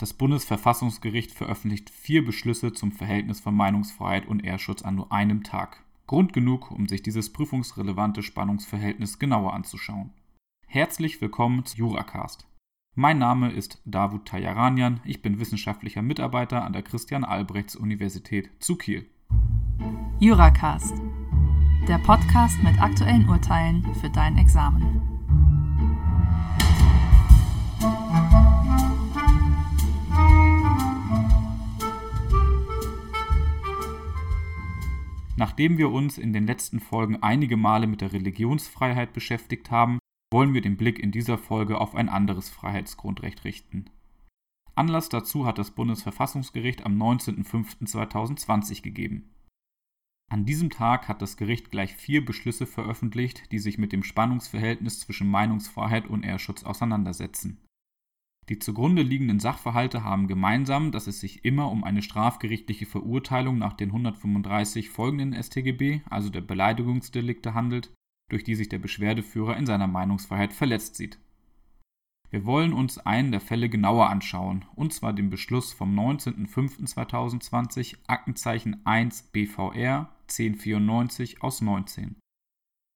Das Bundesverfassungsgericht veröffentlicht vier Beschlüsse zum Verhältnis von Meinungsfreiheit und Ehrschutz an nur einem Tag. Grund genug, um sich dieses prüfungsrelevante Spannungsverhältnis genauer anzuschauen. Herzlich willkommen zu Juracast. Mein Name ist Davut Tajaranian, ich bin wissenschaftlicher Mitarbeiter an der Christian-Albrechts-Universität zu Kiel. Juracast, der Podcast mit aktuellen Urteilen für dein Examen. Nachdem wir uns in den letzten Folgen einige Male mit der Religionsfreiheit beschäftigt haben, wollen wir den Blick in dieser Folge auf ein anderes Freiheitsgrundrecht richten. Anlass dazu hat das Bundesverfassungsgericht am 19.05.2020 gegeben. An diesem Tag hat das Gericht gleich vier Beschlüsse veröffentlicht, die sich mit dem Spannungsverhältnis zwischen Meinungsfreiheit und Ehrschutz auseinandersetzen. Die zugrunde liegenden Sachverhalte haben gemeinsam, dass es sich immer um eine strafgerichtliche Verurteilung nach den 135 folgenden StGB, also der Beleidigungsdelikte, handelt, durch die sich der Beschwerdeführer in seiner Meinungsfreiheit verletzt sieht. Wir wollen uns einen der Fälle genauer anschauen, und zwar den Beschluss vom 19.05.2020 Aktenzeichen 1 BVR 1094 aus 19.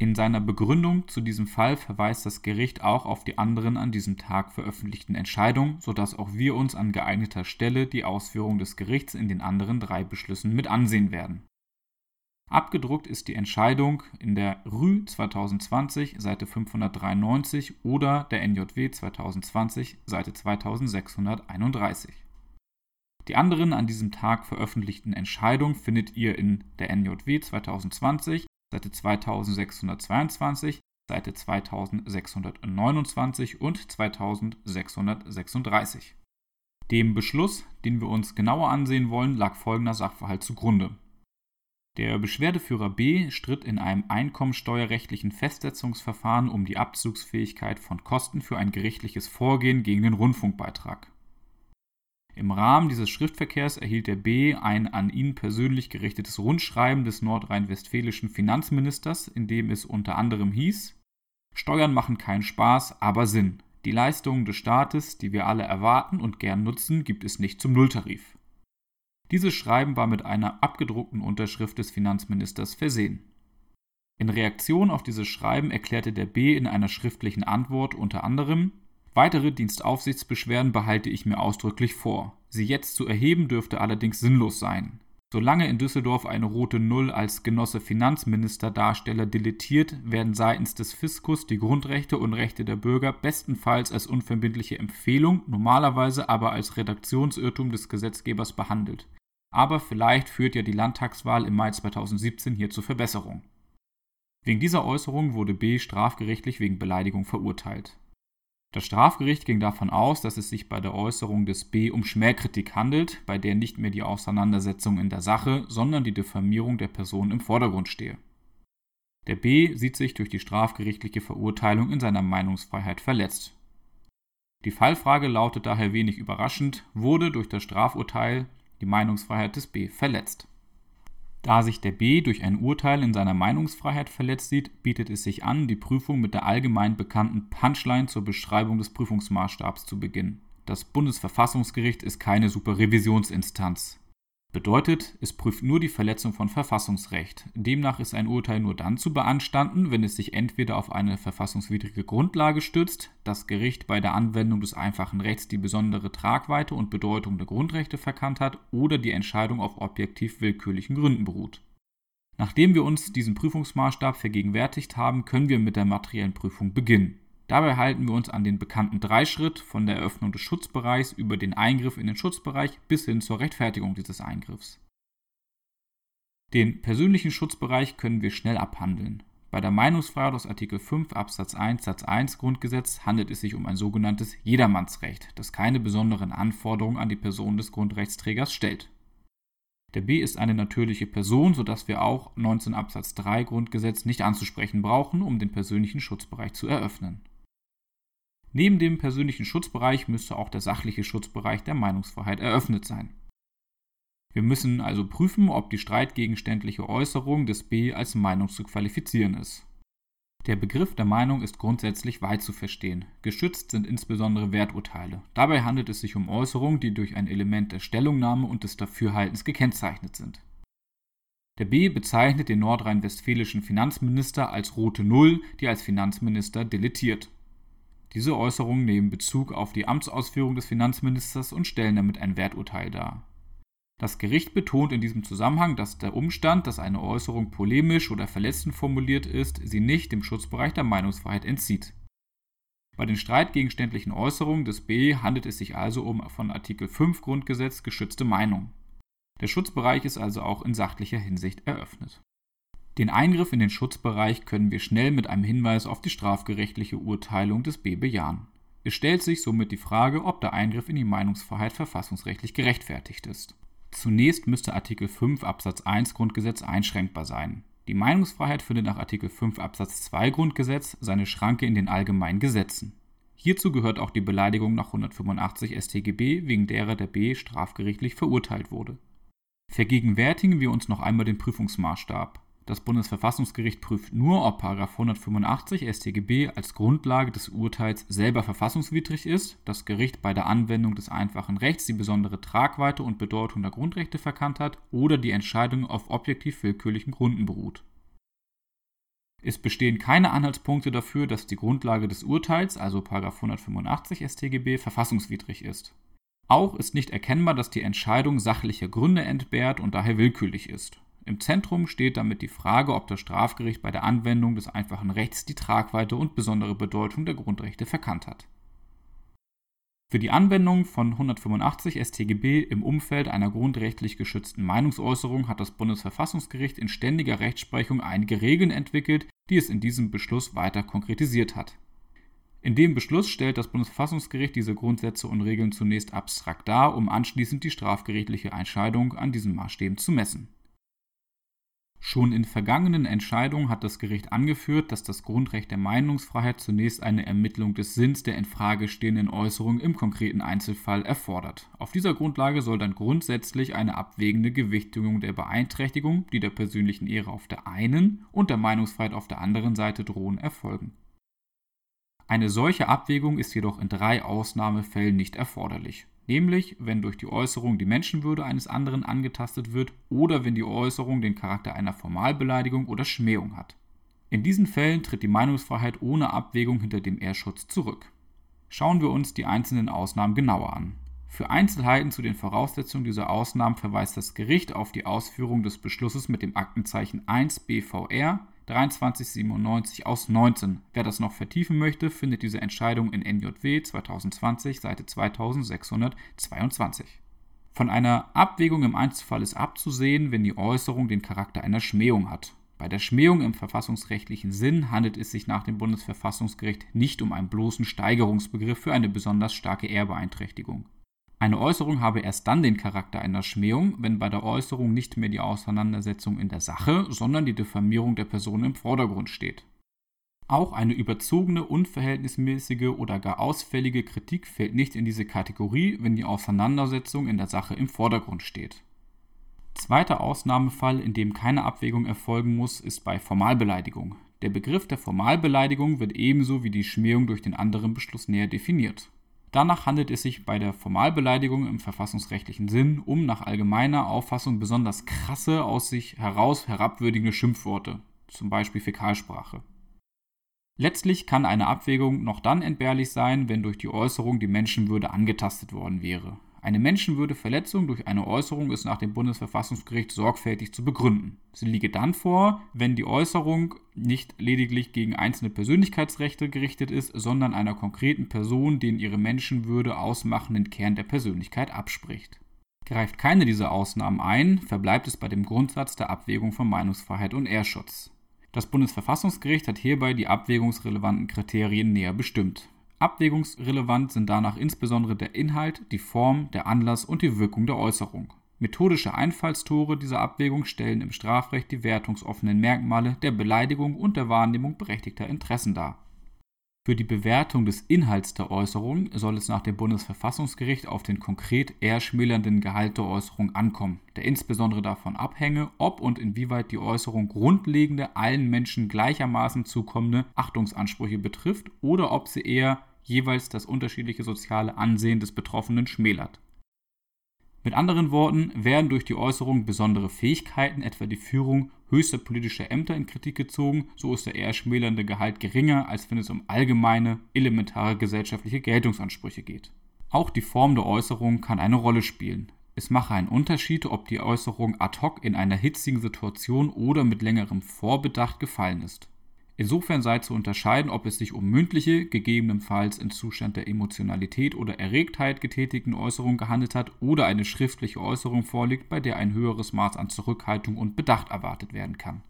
In seiner Begründung zu diesem Fall verweist das Gericht auch auf die anderen an diesem Tag veröffentlichten Entscheidungen, sodass auch wir uns an geeigneter Stelle die Ausführung des Gerichts in den anderen drei Beschlüssen mit ansehen werden. Abgedruckt ist die Entscheidung in der Rü 2020 Seite 593 oder der NJW 2020 Seite 2631. Die anderen an diesem Tag veröffentlichten Entscheidungen findet ihr in der NJW 2020 Seite 2622, Seite 2629 und 2636. Dem Beschluss, den wir uns genauer ansehen wollen, lag folgender Sachverhalt zugrunde. Der Beschwerdeführer B stritt in einem einkommensteuerrechtlichen Festsetzungsverfahren um die Abzugsfähigkeit von Kosten für ein gerichtliches Vorgehen gegen den Rundfunkbeitrag. Im Rahmen dieses Schriftverkehrs erhielt der B ein an ihn persönlich gerichtetes Rundschreiben des nordrhein-westfälischen Finanzministers, in dem es unter anderem hieß: Steuern machen keinen Spaß, aber Sinn. Die Leistungen des Staates, die wir alle erwarten und gern nutzen, gibt es nicht zum Nulltarif. Dieses Schreiben war mit einer abgedruckten Unterschrift des Finanzministers versehen. In Reaktion auf dieses Schreiben erklärte der B in einer schriftlichen Antwort unter anderem Weitere Dienstaufsichtsbeschwerden behalte ich mir ausdrücklich vor. Sie jetzt zu erheben dürfte allerdings sinnlos sein. Solange in Düsseldorf eine rote Null als Genosse Finanzminister Darsteller dilettiert, werden seitens des Fiskus die Grundrechte und Rechte der Bürger bestenfalls als unverbindliche Empfehlung, normalerweise aber als Redaktionsirrtum des Gesetzgebers behandelt. Aber vielleicht führt ja die Landtagswahl im Mai 2017 hier zur Verbesserung. Wegen dieser Äußerung wurde B strafgerichtlich wegen Beleidigung verurteilt. Das Strafgericht ging davon aus, dass es sich bei der Äußerung des B um Schmähkritik handelt, bei der nicht mehr die Auseinandersetzung in der Sache, sondern die Diffamierung der Person im Vordergrund stehe. Der B sieht sich durch die strafgerichtliche Verurteilung in seiner Meinungsfreiheit verletzt. Die Fallfrage lautet daher wenig überraschend, wurde durch das Strafurteil die Meinungsfreiheit des B verletzt. Da sich der B durch ein Urteil in seiner Meinungsfreiheit verletzt sieht, bietet es sich an, die Prüfung mit der allgemein bekannten Punchline zur Beschreibung des Prüfungsmaßstabs zu beginnen. Das Bundesverfassungsgericht ist keine Superrevisionsinstanz. Bedeutet, es prüft nur die Verletzung von Verfassungsrecht. Demnach ist ein Urteil nur dann zu beanstanden, wenn es sich entweder auf eine verfassungswidrige Grundlage stützt, das Gericht bei der Anwendung des einfachen Rechts die besondere Tragweite und Bedeutung der Grundrechte verkannt hat oder die Entscheidung auf objektiv willkürlichen Gründen beruht. Nachdem wir uns diesen Prüfungsmaßstab vergegenwärtigt haben, können wir mit der materiellen Prüfung beginnen. Dabei halten wir uns an den bekannten Dreischritt von der Eröffnung des Schutzbereichs über den Eingriff in den Schutzbereich bis hin zur Rechtfertigung dieses Eingriffs. Den persönlichen Schutzbereich können wir schnell abhandeln. Bei der Meinungsfreiheit aus Artikel 5 Absatz 1 Satz 1 Grundgesetz handelt es sich um ein sogenanntes Jedermannsrecht, das keine besonderen Anforderungen an die Person des Grundrechtsträgers stellt. Der B ist eine natürliche Person, sodass wir auch 19 Absatz 3 Grundgesetz nicht anzusprechen brauchen, um den persönlichen Schutzbereich zu eröffnen. Neben dem persönlichen Schutzbereich müsste auch der sachliche Schutzbereich der Meinungsfreiheit eröffnet sein. Wir müssen also prüfen, ob die streitgegenständliche Äußerung des B als Meinung zu qualifizieren ist. Der Begriff der Meinung ist grundsätzlich weit zu verstehen. Geschützt sind insbesondere Werturteile. Dabei handelt es sich um Äußerungen, die durch ein Element der Stellungnahme und des Dafürhaltens gekennzeichnet sind. Der B bezeichnet den nordrhein-westfälischen Finanzminister als rote Null, die als Finanzminister deletiert. Diese Äußerungen nehmen Bezug auf die Amtsausführung des Finanzministers und stellen damit ein Werturteil dar. Das Gericht betont in diesem Zusammenhang, dass der Umstand, dass eine Äußerung polemisch oder verletzend formuliert ist, sie nicht dem Schutzbereich der Meinungsfreiheit entzieht. Bei den streitgegenständlichen Äußerungen des B handelt es sich also um von Artikel 5 Grundgesetz geschützte Meinung. Der Schutzbereich ist also auch in sachlicher Hinsicht eröffnet. Den Eingriff in den Schutzbereich können wir schnell mit einem Hinweis auf die strafgerechtliche Urteilung des B bejahen. Es stellt sich somit die Frage, ob der Eingriff in die Meinungsfreiheit verfassungsrechtlich gerechtfertigt ist. Zunächst müsste Artikel 5 Absatz 1 Grundgesetz einschränkbar sein. Die Meinungsfreiheit findet nach Artikel 5 Absatz 2 Grundgesetz seine Schranke in den allgemeinen Gesetzen. Hierzu gehört auch die Beleidigung nach 185 StGB, wegen derer der B strafgerichtlich verurteilt wurde. Vergegenwärtigen wir uns noch einmal den Prüfungsmaßstab. Das Bundesverfassungsgericht prüft nur, ob 185 StGB als Grundlage des Urteils selber verfassungswidrig ist, das Gericht bei der Anwendung des einfachen Rechts die besondere Tragweite und Bedeutung der Grundrechte verkannt hat oder die Entscheidung auf objektiv willkürlichen Gründen beruht. Es bestehen keine Anhaltspunkte dafür, dass die Grundlage des Urteils, also 185 StGB, verfassungswidrig ist. Auch ist nicht erkennbar, dass die Entscheidung sachliche Gründe entbehrt und daher willkürlich ist. Im Zentrum steht damit die Frage, ob das Strafgericht bei der Anwendung des einfachen Rechts die Tragweite und besondere Bedeutung der Grundrechte verkannt hat. Für die Anwendung von 185 StGB im Umfeld einer grundrechtlich geschützten Meinungsäußerung hat das Bundesverfassungsgericht in ständiger Rechtsprechung einige Regeln entwickelt, die es in diesem Beschluss weiter konkretisiert hat. In dem Beschluss stellt das Bundesverfassungsgericht diese Grundsätze und Regeln zunächst abstrakt dar, um anschließend die strafgerichtliche Entscheidung an diesen Maßstäben zu messen. Schon in vergangenen Entscheidungen hat das Gericht angeführt, dass das Grundrecht der Meinungsfreiheit zunächst eine Ermittlung des Sinns der in Frage stehenden Äußerung im konkreten Einzelfall erfordert. Auf dieser Grundlage soll dann grundsätzlich eine abwägende Gewichtigung der Beeinträchtigung, die der persönlichen Ehre auf der einen und der Meinungsfreiheit auf der anderen Seite drohen, erfolgen. Eine solche Abwägung ist jedoch in drei Ausnahmefällen nicht erforderlich nämlich wenn durch die Äußerung die Menschenwürde eines anderen angetastet wird oder wenn die Äußerung den Charakter einer Formalbeleidigung oder Schmähung hat. In diesen Fällen tritt die Meinungsfreiheit ohne Abwägung hinter dem Ehrschutz zurück. Schauen wir uns die einzelnen Ausnahmen genauer an. Für Einzelheiten zu den Voraussetzungen dieser Ausnahmen verweist das Gericht auf die Ausführung des Beschlusses mit dem Aktenzeichen 1 BVR 2397 aus 19. Wer das noch vertiefen möchte, findet diese Entscheidung in NJW 2020, Seite 2622. Von einer Abwägung im Einzelfall ist abzusehen, wenn die Äußerung den Charakter einer Schmähung hat. Bei der Schmähung im verfassungsrechtlichen Sinn handelt es sich nach dem Bundesverfassungsgericht nicht um einen bloßen Steigerungsbegriff für eine besonders starke Ehrbeeinträchtigung. Eine Äußerung habe erst dann den Charakter einer Schmähung, wenn bei der Äußerung nicht mehr die Auseinandersetzung in der Sache, sondern die Diffamierung der Person im Vordergrund steht. Auch eine überzogene, unverhältnismäßige oder gar ausfällige Kritik fällt nicht in diese Kategorie, wenn die Auseinandersetzung in der Sache im Vordergrund steht. Zweiter Ausnahmefall, in dem keine Abwägung erfolgen muss, ist bei Formalbeleidigung. Der Begriff der Formalbeleidigung wird ebenso wie die Schmähung durch den anderen Beschluss näher definiert. Danach handelt es sich bei der Formalbeleidigung im verfassungsrechtlichen Sinn um nach allgemeiner Auffassung besonders krasse, aus sich heraus herabwürdigende Schimpfworte, zum Beispiel Fäkalsprache. Letztlich kann eine Abwägung noch dann entbehrlich sein, wenn durch die Äußerung die Menschenwürde angetastet worden wäre. Eine Menschenwürdeverletzung durch eine Äußerung ist nach dem Bundesverfassungsgericht sorgfältig zu begründen. Sie liege dann vor, wenn die Äußerung nicht lediglich gegen einzelne Persönlichkeitsrechte gerichtet ist, sondern einer konkreten Person den ihre Menschenwürde ausmachenden Kern der Persönlichkeit abspricht. Greift keine dieser Ausnahmen ein, verbleibt es bei dem Grundsatz der Abwägung von Meinungsfreiheit und Ehrschutz. Das Bundesverfassungsgericht hat hierbei die abwägungsrelevanten Kriterien näher bestimmt. Abwägungsrelevant sind danach insbesondere der Inhalt, die Form, der Anlass und die Wirkung der Äußerung. Methodische Einfallstore dieser Abwägung stellen im Strafrecht die wertungsoffenen Merkmale der Beleidigung und der Wahrnehmung berechtigter Interessen dar Für die Bewertung des Inhalts der Äußerung soll es nach dem Bundesverfassungsgericht auf den konkret eher schmälernden Gehalt der Äußerung ankommen, der insbesondere davon abhänge, ob und inwieweit die Äußerung grundlegende, allen Menschen gleichermaßen zukommende Achtungsansprüche betrifft oder ob sie eher jeweils das unterschiedliche soziale Ansehen des Betroffenen schmälert. Mit anderen Worten werden durch die Äußerung besondere Fähigkeiten, etwa die Führung höchster politischer Ämter, in Kritik gezogen, so ist der eher schmälernde Gehalt geringer, als wenn es um allgemeine, elementare gesellschaftliche Geltungsansprüche geht. Auch die Form der Äußerung kann eine Rolle spielen. Es mache einen Unterschied, ob die Äußerung ad hoc in einer hitzigen Situation oder mit längerem Vorbedacht gefallen ist. Insofern sei zu unterscheiden, ob es sich um mündliche, gegebenenfalls in Zustand der Emotionalität oder Erregtheit getätigten Äußerungen gehandelt hat oder eine schriftliche Äußerung vorliegt, bei der ein höheres Maß an Zurückhaltung und Bedacht erwartet werden kann.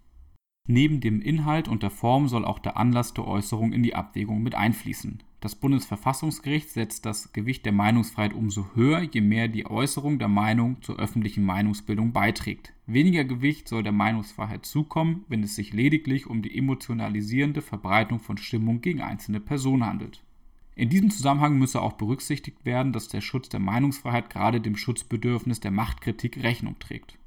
Neben dem Inhalt und der Form soll auch der Anlass der Äußerung in die Abwägung mit einfließen. Das Bundesverfassungsgericht setzt das Gewicht der Meinungsfreiheit umso höher, je mehr die Äußerung der Meinung zur öffentlichen Meinungsbildung beiträgt. Weniger Gewicht soll der Meinungsfreiheit zukommen, wenn es sich lediglich um die emotionalisierende Verbreitung von Stimmung gegen einzelne Personen handelt. In diesem Zusammenhang müsse auch berücksichtigt werden, dass der Schutz der Meinungsfreiheit gerade dem Schutzbedürfnis der Machtkritik Rechnung trägt.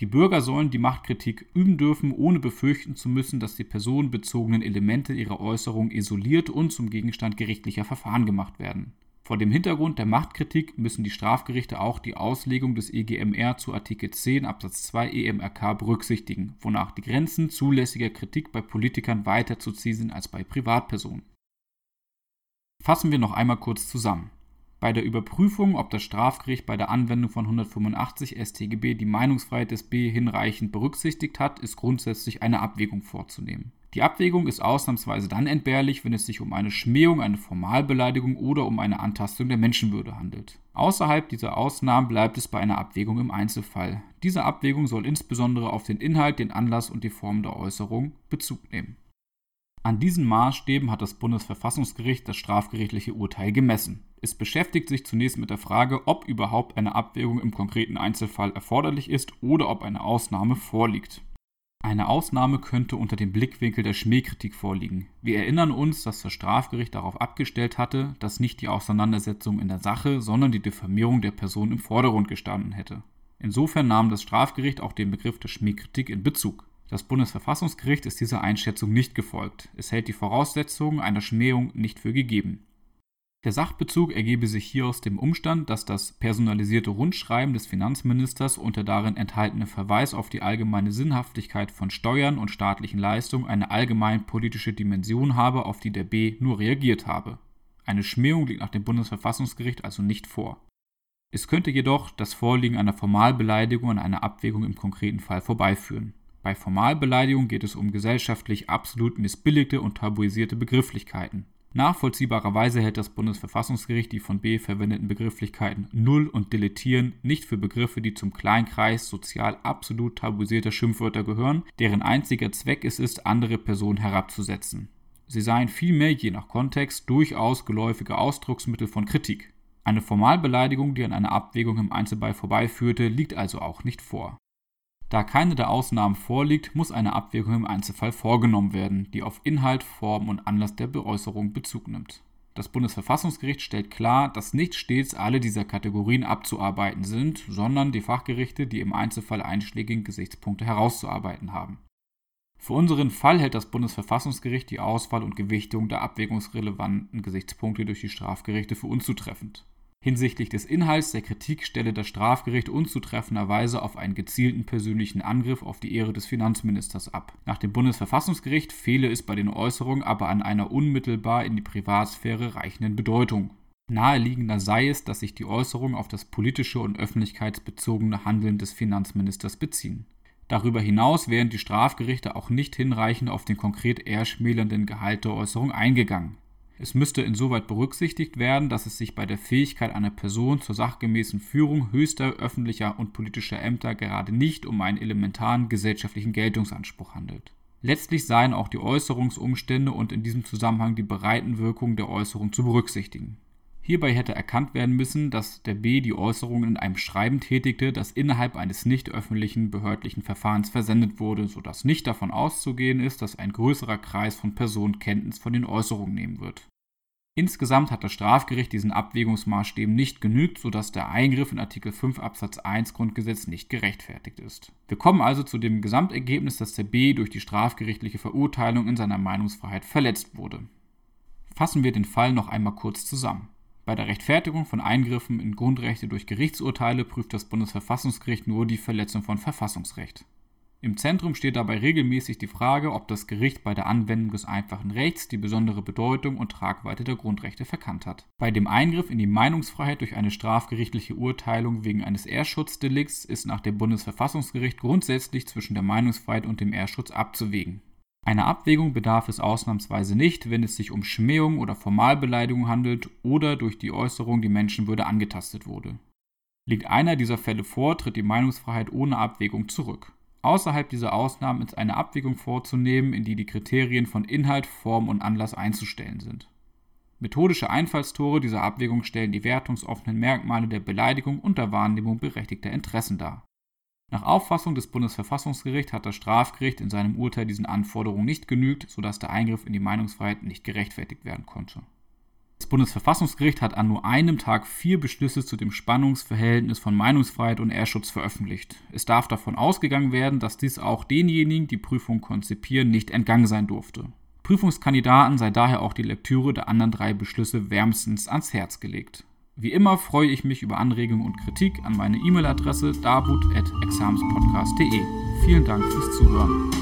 Die Bürger sollen die Machtkritik üben dürfen, ohne befürchten zu müssen, dass die personenbezogenen Elemente ihrer Äußerung isoliert und zum Gegenstand gerichtlicher Verfahren gemacht werden. Vor dem Hintergrund der Machtkritik müssen die Strafgerichte auch die Auslegung des EGMR zu Artikel 10 Absatz 2 EMRK berücksichtigen, wonach die Grenzen zulässiger Kritik bei Politikern weiter zu ziehen sind als bei Privatpersonen. Fassen wir noch einmal kurz zusammen. Bei der Überprüfung, ob das Strafgericht bei der Anwendung von 185 StGB die Meinungsfreiheit des B hinreichend berücksichtigt hat, ist grundsätzlich eine Abwägung vorzunehmen. Die Abwägung ist ausnahmsweise dann entbehrlich, wenn es sich um eine Schmähung, eine Formalbeleidigung oder um eine Antastung der Menschenwürde handelt. Außerhalb dieser Ausnahmen bleibt es bei einer Abwägung im Einzelfall. Diese Abwägung soll insbesondere auf den Inhalt, den Anlass und die Form der Äußerung Bezug nehmen. An diesen Maßstäben hat das Bundesverfassungsgericht das strafgerichtliche Urteil gemessen. Es beschäftigt sich zunächst mit der Frage, ob überhaupt eine Abwägung im konkreten Einzelfall erforderlich ist oder ob eine Ausnahme vorliegt. Eine Ausnahme könnte unter dem Blickwinkel der Schmähkritik vorliegen. Wir erinnern uns, dass das Strafgericht darauf abgestellt hatte, dass nicht die Auseinandersetzung in der Sache, sondern die Diffamierung der Person im Vordergrund gestanden hätte. Insofern nahm das Strafgericht auch den Begriff der Schmähkritik in Bezug. Das Bundesverfassungsgericht ist dieser Einschätzung nicht gefolgt. Es hält die Voraussetzungen einer Schmähung nicht für gegeben. Der Sachbezug ergebe sich hier aus dem Umstand, dass das personalisierte Rundschreiben des Finanzministers und der darin enthaltene Verweis auf die allgemeine Sinnhaftigkeit von Steuern und staatlichen Leistungen eine allgemein politische Dimension habe, auf die der B nur reagiert habe. Eine Schmähung liegt nach dem Bundesverfassungsgericht also nicht vor. Es könnte jedoch das Vorliegen einer Formalbeleidigung an einer Abwägung im konkreten Fall vorbeiführen. Bei Formalbeleidigung geht es um gesellschaftlich absolut missbilligte und tabuisierte Begrifflichkeiten. Nachvollziehbarerweise hält das Bundesverfassungsgericht die von B verwendeten Begrifflichkeiten Null und Deletieren nicht für Begriffe, die zum Kleinkreis sozial absolut tabuisierter Schimpfwörter gehören, deren einziger Zweck es ist, andere Personen herabzusetzen. Sie seien vielmehr je nach Kontext durchaus geläufige Ausdrucksmittel von Kritik. Eine Formalbeleidigung, die an einer Abwägung im Einzelfall vorbeiführte, liegt also auch nicht vor. Da keine der Ausnahmen vorliegt, muss eine Abwägung im Einzelfall vorgenommen werden, die auf Inhalt, Form und Anlass der Beäußerung Bezug nimmt. Das Bundesverfassungsgericht stellt klar, dass nicht stets alle dieser Kategorien abzuarbeiten sind, sondern die Fachgerichte die im Einzelfall einschlägigen Gesichtspunkte herauszuarbeiten haben. Für unseren Fall hält das Bundesverfassungsgericht die Auswahl und Gewichtung der abwägungsrelevanten Gesichtspunkte durch die Strafgerichte für unzutreffend. Hinsichtlich des Inhalts der Kritik stelle das Strafgericht unzutreffenderweise auf einen gezielten persönlichen Angriff auf die Ehre des Finanzministers ab. Nach dem Bundesverfassungsgericht fehle es bei den Äußerungen aber an einer unmittelbar in die Privatsphäre reichenden Bedeutung. Naheliegender sei es, dass sich die Äußerungen auf das politische und öffentlichkeitsbezogene Handeln des Finanzministers beziehen. Darüber hinaus wären die Strafgerichte auch nicht hinreichend auf den konkret eher schmälernden Gehalt der Äußerung eingegangen. Es müsste insoweit berücksichtigt werden, dass es sich bei der Fähigkeit einer Person zur sachgemäßen Führung höchster öffentlicher und politischer Ämter gerade nicht um einen elementaren gesellschaftlichen Geltungsanspruch handelt. Letztlich seien auch die Äußerungsumstände und in diesem Zusammenhang die Breitenwirkung der Äußerung zu berücksichtigen. Hierbei hätte erkannt werden müssen, dass der B die Äußerungen in einem Schreiben tätigte, das innerhalb eines nicht öffentlichen behördlichen Verfahrens versendet wurde, sodass nicht davon auszugehen ist, dass ein größerer Kreis von Personen Kenntnis von den Äußerungen nehmen wird. Insgesamt hat das Strafgericht diesen Abwägungsmaßstäben nicht genügt, sodass der Eingriff in Artikel 5 Absatz 1 Grundgesetz nicht gerechtfertigt ist. Wir kommen also zu dem Gesamtergebnis, dass der B durch die strafgerichtliche Verurteilung in seiner Meinungsfreiheit verletzt wurde. Fassen wir den Fall noch einmal kurz zusammen. Bei der Rechtfertigung von Eingriffen in Grundrechte durch Gerichtsurteile prüft das Bundesverfassungsgericht nur die Verletzung von Verfassungsrecht. Im Zentrum steht dabei regelmäßig die Frage, ob das Gericht bei der Anwendung des einfachen Rechts die besondere Bedeutung und Tragweite der Grundrechte verkannt hat. Bei dem Eingriff in die Meinungsfreiheit durch eine strafgerichtliche Urteilung wegen eines Ehrschutzdeliks ist nach dem Bundesverfassungsgericht grundsätzlich zwischen der Meinungsfreiheit und dem Ehrschutz abzuwägen. Einer Abwägung bedarf es ausnahmsweise nicht, wenn es sich um Schmähung oder Formalbeleidigung handelt oder durch die Äußerung die Menschenwürde angetastet wurde. Liegt einer dieser Fälle vor, tritt die Meinungsfreiheit ohne Abwägung zurück. Außerhalb dieser Ausnahmen ist eine Abwägung vorzunehmen, in die die Kriterien von Inhalt, Form und Anlass einzustellen sind. Methodische Einfallstore dieser Abwägung stellen die wertungsoffenen Merkmale der Beleidigung und der Wahrnehmung berechtigter Interessen dar. Nach Auffassung des Bundesverfassungsgerichts hat das Strafgericht in seinem Urteil diesen Anforderungen nicht genügt, sodass der Eingriff in die Meinungsfreiheit nicht gerechtfertigt werden konnte. Das Bundesverfassungsgericht hat an nur einem Tag vier Beschlüsse zu dem Spannungsverhältnis von Meinungsfreiheit und Ehrschutz veröffentlicht. Es darf davon ausgegangen werden, dass dies auch denjenigen, die Prüfung konzipieren, nicht entgangen sein durfte. Prüfungskandidaten sei daher auch die Lektüre der anderen drei Beschlüsse wärmstens ans Herz gelegt. Wie immer freue ich mich über Anregungen und Kritik an meine E-Mail-Adresse darbut.examspodcast.de. Vielen Dank fürs Zuhören.